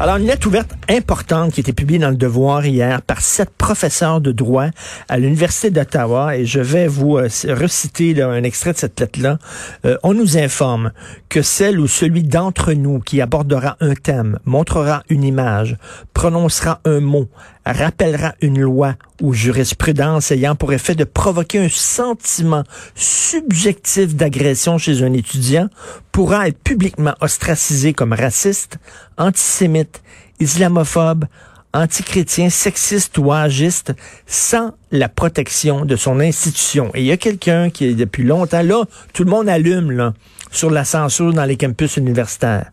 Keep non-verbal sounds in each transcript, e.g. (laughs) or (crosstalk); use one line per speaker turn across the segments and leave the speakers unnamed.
Alors, une lettre ouverte importante qui a été publiée dans le Devoir hier par sept professeurs de droit à l'Université d'Ottawa, et je vais vous euh, reciter un extrait de cette lettre-là. Euh, on nous informe que celle ou celui d'entre nous qui abordera un thème, montrera une image, prononcera un mot, rappellera une loi ou jurisprudence ayant pour effet de provoquer un sentiment subjectif d'agression chez un étudiant pourra être publiquement ostracisé comme raciste, antisémite, islamophobe, antichrétien, sexiste ou agiste sans la protection de son institution. Et il y a quelqu'un qui est depuis longtemps là, tout le monde allume là, sur la censure dans les campus universitaires.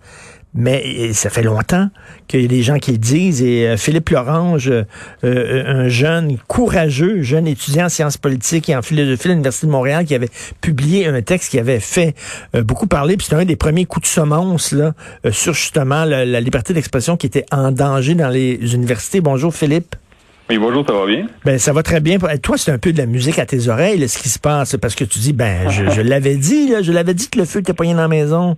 Mais ça fait longtemps qu'il y a des gens qui le disent. Et euh, Philippe Lorange, euh, euh, un jeune courageux, jeune étudiant en sciences politiques et en philosophie de l'Université de Montréal, qui avait publié un texte qui avait fait beaucoup parler. Puis c'était un des premiers coups de semonce là, sur justement la, liberté d'expression qui était en danger dans les universités. Bonjour Philippe.
Oui, bonjour, ça va bien?
Ben, ça va très bien. Toi, c'est un peu de la musique à tes oreilles, ce qui se passe, parce que tu dis, ben, je, l'avais dit, là, je l'avais dit que le feu était poigné dans la maison.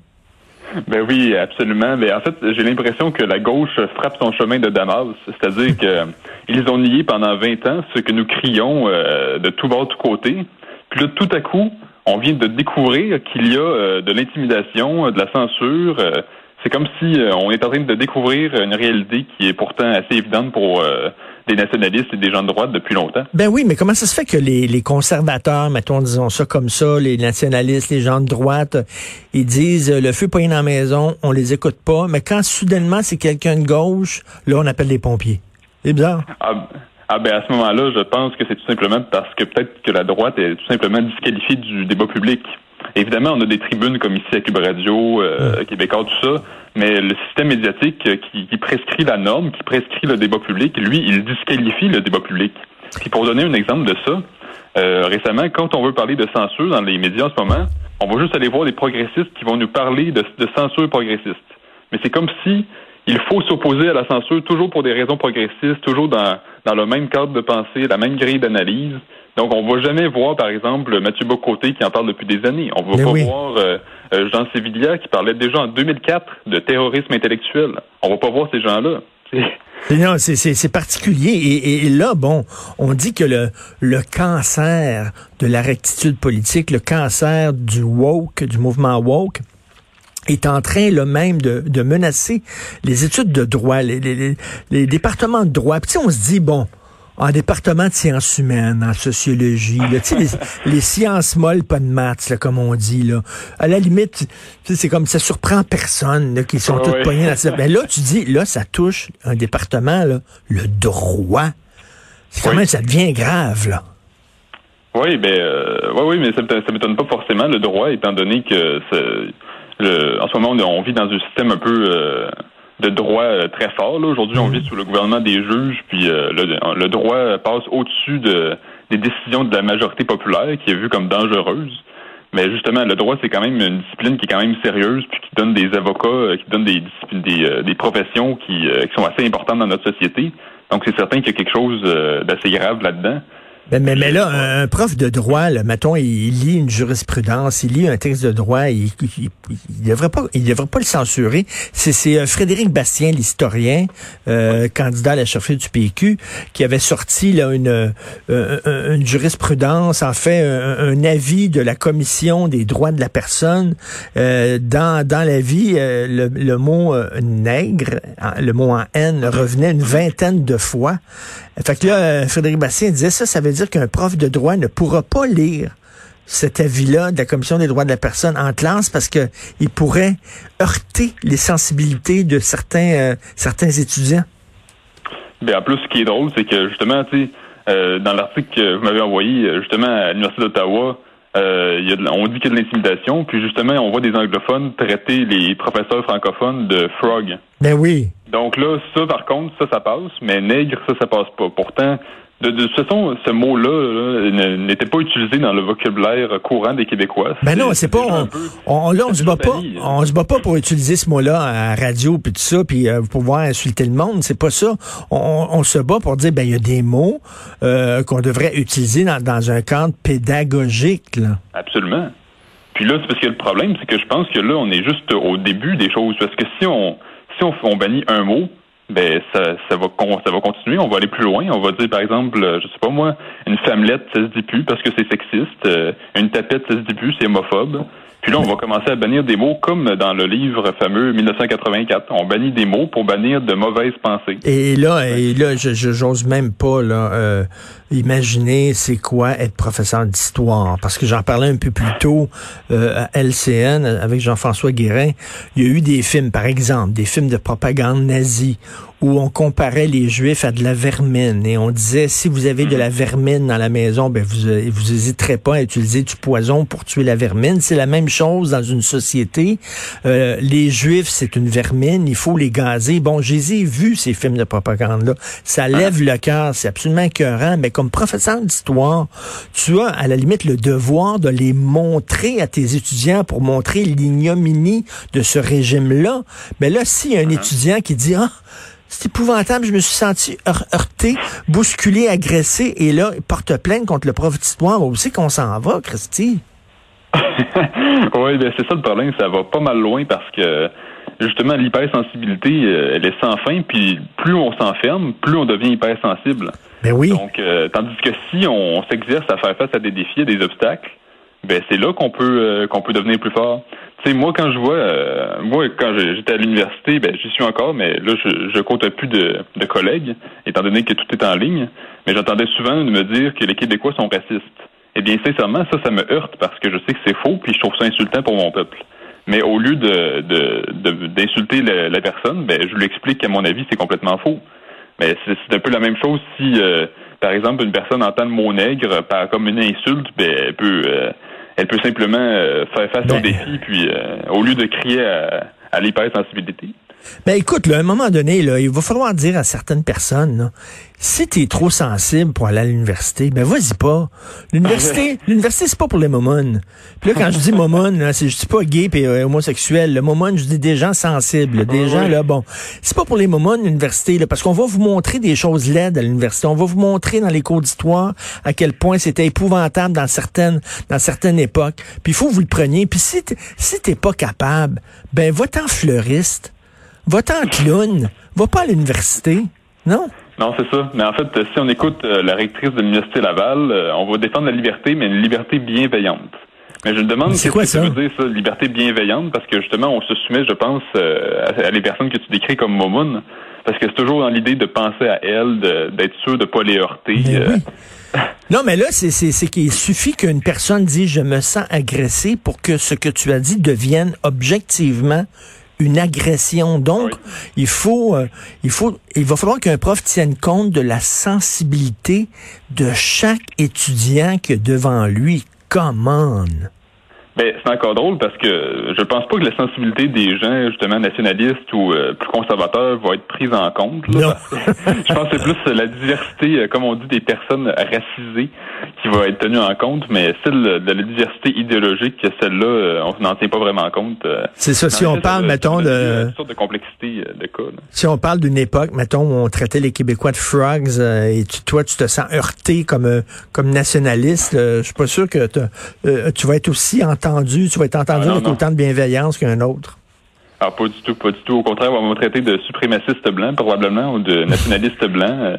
Ben oui, absolument. Mais en fait, j'ai l'impression que la gauche frappe son chemin de Damas, c'est-à-dire qu'ils (laughs) ont nié pendant 20 ans ce que nous crions euh, de tout bord, de tout côté. Puis là, tout à coup, on vient de découvrir qu'il y a euh, de l'intimidation, de la censure. Euh, c'est comme si on est en train de découvrir une réalité qui est pourtant assez évidente pour des nationalistes et des gens de droite depuis longtemps.
Ben oui, mais comment ça se fait que les, les conservateurs, mettons, disons ça comme ça, les nationalistes, les gens de droite, ils disent le feu pas dans la maison, on les écoute pas, mais quand soudainement c'est quelqu'un de gauche, là on appelle les pompiers. C'est bizarre.
Ah, ah ben à ce moment-là, je pense que c'est tout simplement parce que peut-être que la droite est tout simplement disqualifiée du débat public. Évidemment, on a des tribunes comme ici à Cube Radio, euh, Québécois, tout ça, mais le système médiatique qui, qui, prescrit la norme, qui prescrit le débat public, lui, il disqualifie le débat public. Puis pour donner un exemple de ça, euh, récemment, quand on veut parler de censure dans les médias en ce moment, on va juste aller voir des progressistes qui vont nous parler de, de censure progressiste. Mais c'est comme si il faut s'opposer à la censure toujours pour des raisons progressistes, toujours dans, dans le même cadre de pensée, la même grille d'analyse. Donc, on va jamais voir, par exemple, Mathieu Bocoté qui en parle depuis des années. On va pas voir euh, euh, Jean Sévillia qui parlait déjà en 2004 de terrorisme intellectuel. On va pas voir ces gens-là.
Non, c'est particulier. Et, et, là, bon, on dit que le, le cancer de la rectitude politique, le cancer du woke, du mouvement woke, est en train le même de, de, menacer les études de droit, les, les, les départements de droit. Puis on se dit, bon, en département de sciences humaines, en sociologie, là, les, (laughs) les sciences molles, pas de maths, là, comme on dit. Là. À la limite, c'est comme ça surprend personne là, qui sont ah, toutes poignées dans Mais là, tu dis, là, ça touche un département, là, le droit. C'est quand même, ça devient grave, là.
Oui, ben, euh, oui, oui, mais ça, ça m'étonne pas forcément le droit, étant donné que le, en ce moment, on, vit dans un système un peu euh, de droit euh, très fort. Aujourd'hui, on mhm. vit sous le gouvernement des juges, puis euh, le, droit passe au-dessus de, des décisions de la majorité populaire, qui est vue comme dangereuse. Mais justement, le droit, c'est quand même une discipline qui est quand même sérieuse, puis qui donne des avocats, qui donne des des, des professions qui, qui sont assez importantes dans notre société. Donc, c'est certain qu'il y a quelque chose d'assez grave là-dedans.
Ben, mais, mais, là, un, prof de droit, là, mettons, il, lit une jurisprudence, il lit un texte de droit, il, il, devrait pas, il devrait pas le censurer. C'est euh, Frédéric Bastien, l'historien, euh, candidat à la chefferie du PQ, qui avait sorti là une, euh, une jurisprudence, en fait, un, avis de la commission des droits de la personne dans dans la vie. Le, le, mot nègre, le mot en haine revenait une vingtaine de fois. Fait que là, Frédéric Bastien disait ça, ça veut dire qu'un prof de droit ne pourra pas lire cet avis-là de la Commission des droits de la personne en classe parce que il pourrait heurter les sensibilités de certains, euh, certains étudiants.
Bien, en plus, ce qui est drôle, c'est que justement, tu sais, euh, dans l'article que vous m'avez envoyé, euh, justement, à l'Université d'Ottawa, euh, y a on dit qu'il y a de l'intimidation, puis justement, on voit des anglophones traiter les professeurs francophones de frog.
Ben oui.
Donc là, ça, par contre, ça, ça passe, mais nègre, ça, ça passe pas. Pourtant, de, de toute façon, ce mot-là n'était pas utilisé dans le vocabulaire courant des Québécois.
Ben non, c'est pas. On, on- là, on se bat pas. On se bat pas pour utiliser ce mot-là à la radio puis tout ça, puis euh, pour pouvoir insulter le monde. C'est pas ça. On, on- on se bat pour dire ben il y a des mots euh, qu'on devrait utiliser dans, dans un cadre pédagogique. Là.
Absolument. Puis là, c'est parce que le problème, c'est que je pense que là, on est juste au début des choses. Parce que si on si on, on bannit un mot, ben ça, ça va ça va continuer, on va aller plus loin. On va dire par exemple, euh, je sais pas moi, une femmelette, ça se dit plus parce que c'est sexiste. Euh, une tapette, ça se dit plus, c'est homophobe. Puis là, on va commencer à bannir des mots comme dans le livre fameux 1984. On bannit des mots pour bannir de mauvaises pensées.
Et là, et là, je j'ose même pas là euh, imaginer c'est quoi être professeur d'histoire, parce que j'en parlais un peu plus tôt euh, à LCN avec Jean-François Guérin. Il y a eu des films, par exemple, des films de propagande nazie où on comparait les Juifs à de la vermine et on disait si vous avez de la vermine dans la maison, ben vous euh, vous hésiterez pas à utiliser du poison pour tuer la vermine. C'est la même chose dans une société. Euh, les Juifs, c'est une vermine, il faut les gazer. Bon, je les ai vus ces films de propagande là. Ça lève le cœur, c'est absolument écœurant. Mais comme professeur d'histoire, tu as à la limite le devoir de les montrer à tes étudiants pour montrer l'ignominie de ce régime-là. Mais là, s'il y a un étudiant qui dit ah c'est épouvantable, je me suis senti heur- heurté, bousculé, agressé, et là, porte plainte contre le prof d'histoire. Où c'est qu'on s'en va, Christy? (laughs)
oui, ben c'est ça le problème, ça va pas mal loin parce que justement l'hypersensibilité, euh, elle est sans fin, puis plus on s'enferme, plus on devient hypersensible.
Ben oui.
Donc, euh, tandis que si on, on s'exerce à faire face à des défis, à des obstacles, ben c'est là qu'on peut euh, qu'on peut devenir plus fort. Sais, moi quand je vois, euh, moi quand j'étais à l'université, ben j'y suis encore, mais là je, je compte plus de, de collègues, étant donné que tout est en ligne. Mais j'entendais souvent de me dire que les Québécois sont racistes. Eh bien, sincèrement, ça, ça me heurte parce que je sais que c'est faux, puis je trouve ça insultant pour mon peuple. Mais au lieu de de- de- d'insulter la, la personne, ben je lui explique qu'à mon avis c'est complètement faux. Mais c'est c'est un peu la même chose si, euh, par exemple, une personne entend le mot nègre par, comme une insulte, ben, elle peut, euh, elle peut simplement euh, faire face
Ben-
au défi, puis euh, au lieu de crier à, à l'hypersensibilité.
Ben écoute, là, à un moment donné, là, il va falloir dire à certaines personnes, là, si t'es trop sensible pour aller à l'université, ben vas-y pas. L'université, (laughs) l'université, c'est pas pour les momons. Puis là, quand je dis momon, là, c'est je dis pas gay et euh, homosexuel. Le momon, je dis des gens sensibles, des
Oui,
gens là, bon, c'est pas pour les momons l'université, là, parce qu'on va vous montrer des choses laides à l'université. On va vous montrer dans les cours d'histoire à quel point c'était épouvantable dans certaines, dans certaines époques. Puis il faut que vous le preniez. Puis si t'es, si t'es pas capable, ben va-t'en fleuriste. Va-t'en clown. Va pas à l'université. Non?
Non, c'est ça. Mais en fait, si on écoute euh, la rectrice de l'Université Laval, euh, on va défendre la liberté, mais une liberté bienveillante. Mais je me demande
c'est quoi
que ça? veut dire, ça, liberté bienveillante, parce que justement, on se soumet, je pense, euh, à, à les personnes que tu décris comme momounes, parce que c'est toujours dans l'idée de penser à elles, d'être sûr de pas les heurter.
Mais oui. (laughs) Non, mais là, c'est, qu'il suffit qu'une personne dise je me sens agressé pour que ce que tu as dit devienne objectivement une agression. Donc, il faut, euh, il faut, il va falloir qu'un prof tienne compte de la sensibilité de chaque étudiant que devant lui. Come on.
Ben, c'est encore drôle parce que je pense pas que la sensibilité des gens, justement, nationalistes ou euh, plus conservateurs va être prise en compte. là. je pense que c'est plus la diversité, euh, comme on dit, des personnes racisées qui va être tenue en compte, mais celle de la diversité idéologique, celle-là, euh, on n'en tient pas vraiment compte. euh.
C'est ça. Si on
le
parle, mettons, de,
toutes sortes de complexité euh, de cas. là.
Si on parle d'une époque, mettons, où on traitait les Québécois de frogs euh, et tu- toi, tu te sens heurté comme euh, comme nationaliste, euh, je suis pas sûr que euh, tu vas être aussi entendu, tu vas être entendu
Ah, non,
avec
non.
autant de bienveillance qu'un autre.
Ah, pas du tout, pas du tout. Au contraire, on va me traiter de suprémaciste blanc, probablement, ou de nationaliste blanc.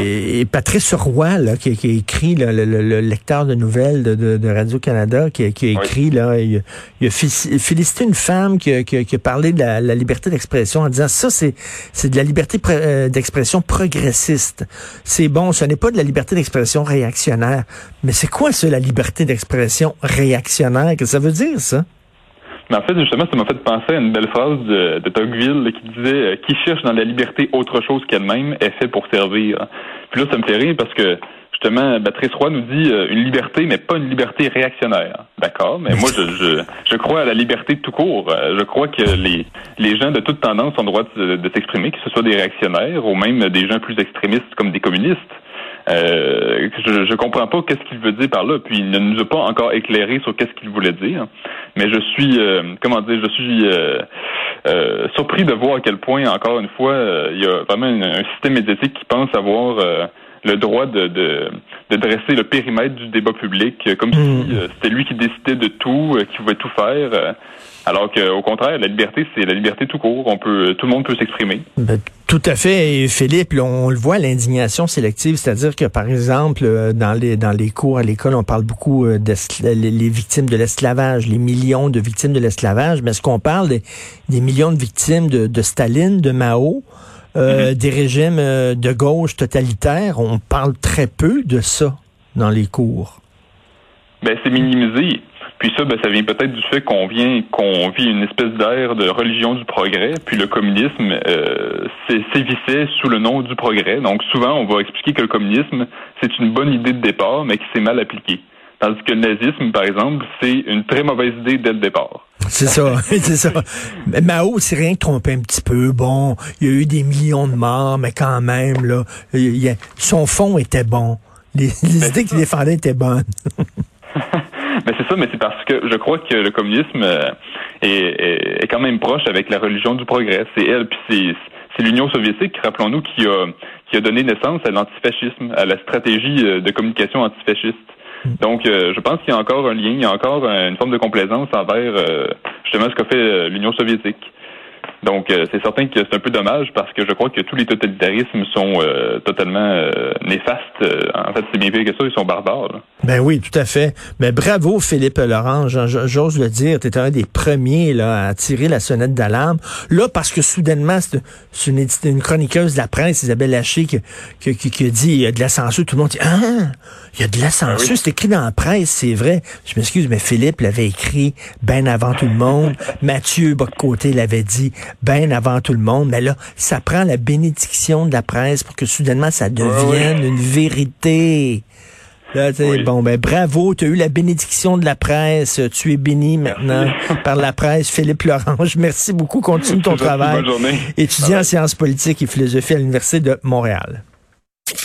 Et, et Patrice Roy, là, qui, qui a écrit là, le, le- le lecteur de nouvelles de, de- de Radio-Canada, qui, a- qui a écrit, là, il, il a félicité une femme qui, a- qui a- qui a parlé de la, la liberté d'expression en disant ça, c'est, c'est de la liberté euh, d'expression progressiste. C'est bon, ce n'est pas de la liberté d'expression réactionnaire. Mais c'est quoi ça, la liberté d'expression réactionnaire? Qu'est-ce que ça veut dire, ça?
Mais en fait, justement, ça m'a fait penser à une belle phrase de, de Tocqueville qui disait euh, Qui cherche dans la liberté autre chose qu'elle-même est fait pour servir. Puis là, ça me fait rire parce que justement, Patrice Roy nous dit euh, une liberté, mais pas une liberté réactionnaire. D'accord, mais moi, je, je, je, crois à la liberté tout court. Euh, je crois que les, les gens de toute tendance ont le droit de, de s'exprimer, que ce soit des réactionnaires ou même des gens plus extrémistes comme des communistes. Euh, je, je comprends pas qu'est-ce qu'il veut dire par là. Puis il ne nous a pas encore éclairé sur qu'est-ce qu'il voulait dire. Mais je suis, euh, comment dire, je suis euh, surpris de voir à quel point, encore une fois, il y a vraiment un, système médiatique qui pense avoir le droit de, de, de, dresser le périmètre du débat public comme si hmm. c'était lui qui décidait de tout, qui pouvait tout faire. Alors qu'au contraire, la liberté, c'est la liberté tout court. On peut, tout le monde peut s'exprimer.
Ben, tout à fait, Philippe. on le voit, l'indignation sélective, c'est-à-dire que, par exemple, euh, dans les dans les cours à l'école, on parle beaucoup euh, des les victimes de l'esclavage, les millions de victimes de l'esclavage. Mais est-ce qu'on parle des, des, millions de victimes de, de Staline, de Mao, euh, des régimes de gauche totalitaires On parle très peu de ça dans les cours.
Ben, c'est minimisé. Puis ça, ben, ça vient peut-être du fait qu'on vient, qu'on vit une espèce d'ère de religion du progrès. Puis le communisme euh, sévissait sous le nom du progrès. Donc souvent, on va expliquer que le communisme, c'est une bonne idée de départ, mais qui s'est mal appliquée. Tandis que le nazisme, par exemple, c'est une très mauvaise idée dès le départ.
C'est ça, (laughs) c'est ça. Mao s'est rien trompé un petit peu. Bon, il y a eu des millions de morts, mais quand même, là, son fond était bon. Les, (laughs) les idées qu'il défendait étaient bonnes. (laughs)
Mais c'est ça, mais c'est parce que je crois que le communisme euh, est, est, quand même proche avec la religion du progrès. C'est elle, puis c'est l'Union soviétique, rappelons-nous, qui a, qui a donné naissance à l'antifascisme, à la stratégie euh, de communication antifasciste. Mm. Donc, euh, je pense qu'il y a encore un lien, il y a encore une forme de complaisance envers justement ce qu'a fait l'Union soviétique. Donc, euh, c'est certain que c'est un peu dommage parce que je crois que tous les totalitarismes sont euh, totalement euh, néfastes. En fait, c'est bien pire que ça, ils sont barbares.
Ben oui, tout à fait. Mais bravo, Philippe Laurent. J'ose le dire, tu étais un des premiers là, à tirer la sonnette d'alarme. Là, parce que soudainement, c'est une, une, chroniqueuse de la presse, Isabelle Haché, qui, qui, qui, a dit il y a de la censure. Tout le monde dit Ah, il y a de la censure. C'est écrit dans la presse, c'est vrai. Je m'excuse, mais Philippe l'avait écrit bien avant tout le monde. Mathieu Boccoté l'avait dit bien avant tout le monde. Mais là, ça prend la bénédiction de la presse pour que soudainement ça devienne une vérité. Là, bon, ben bravo, tu as eu la bénédiction de la presse. Tu es béni maintenant par la presse. Philippe Lorange, (laughs) merci beaucoup. Continue ton travail.
Bonne journée.
Étudiant en sciences politiques et philosophie à l'Université de Montréal.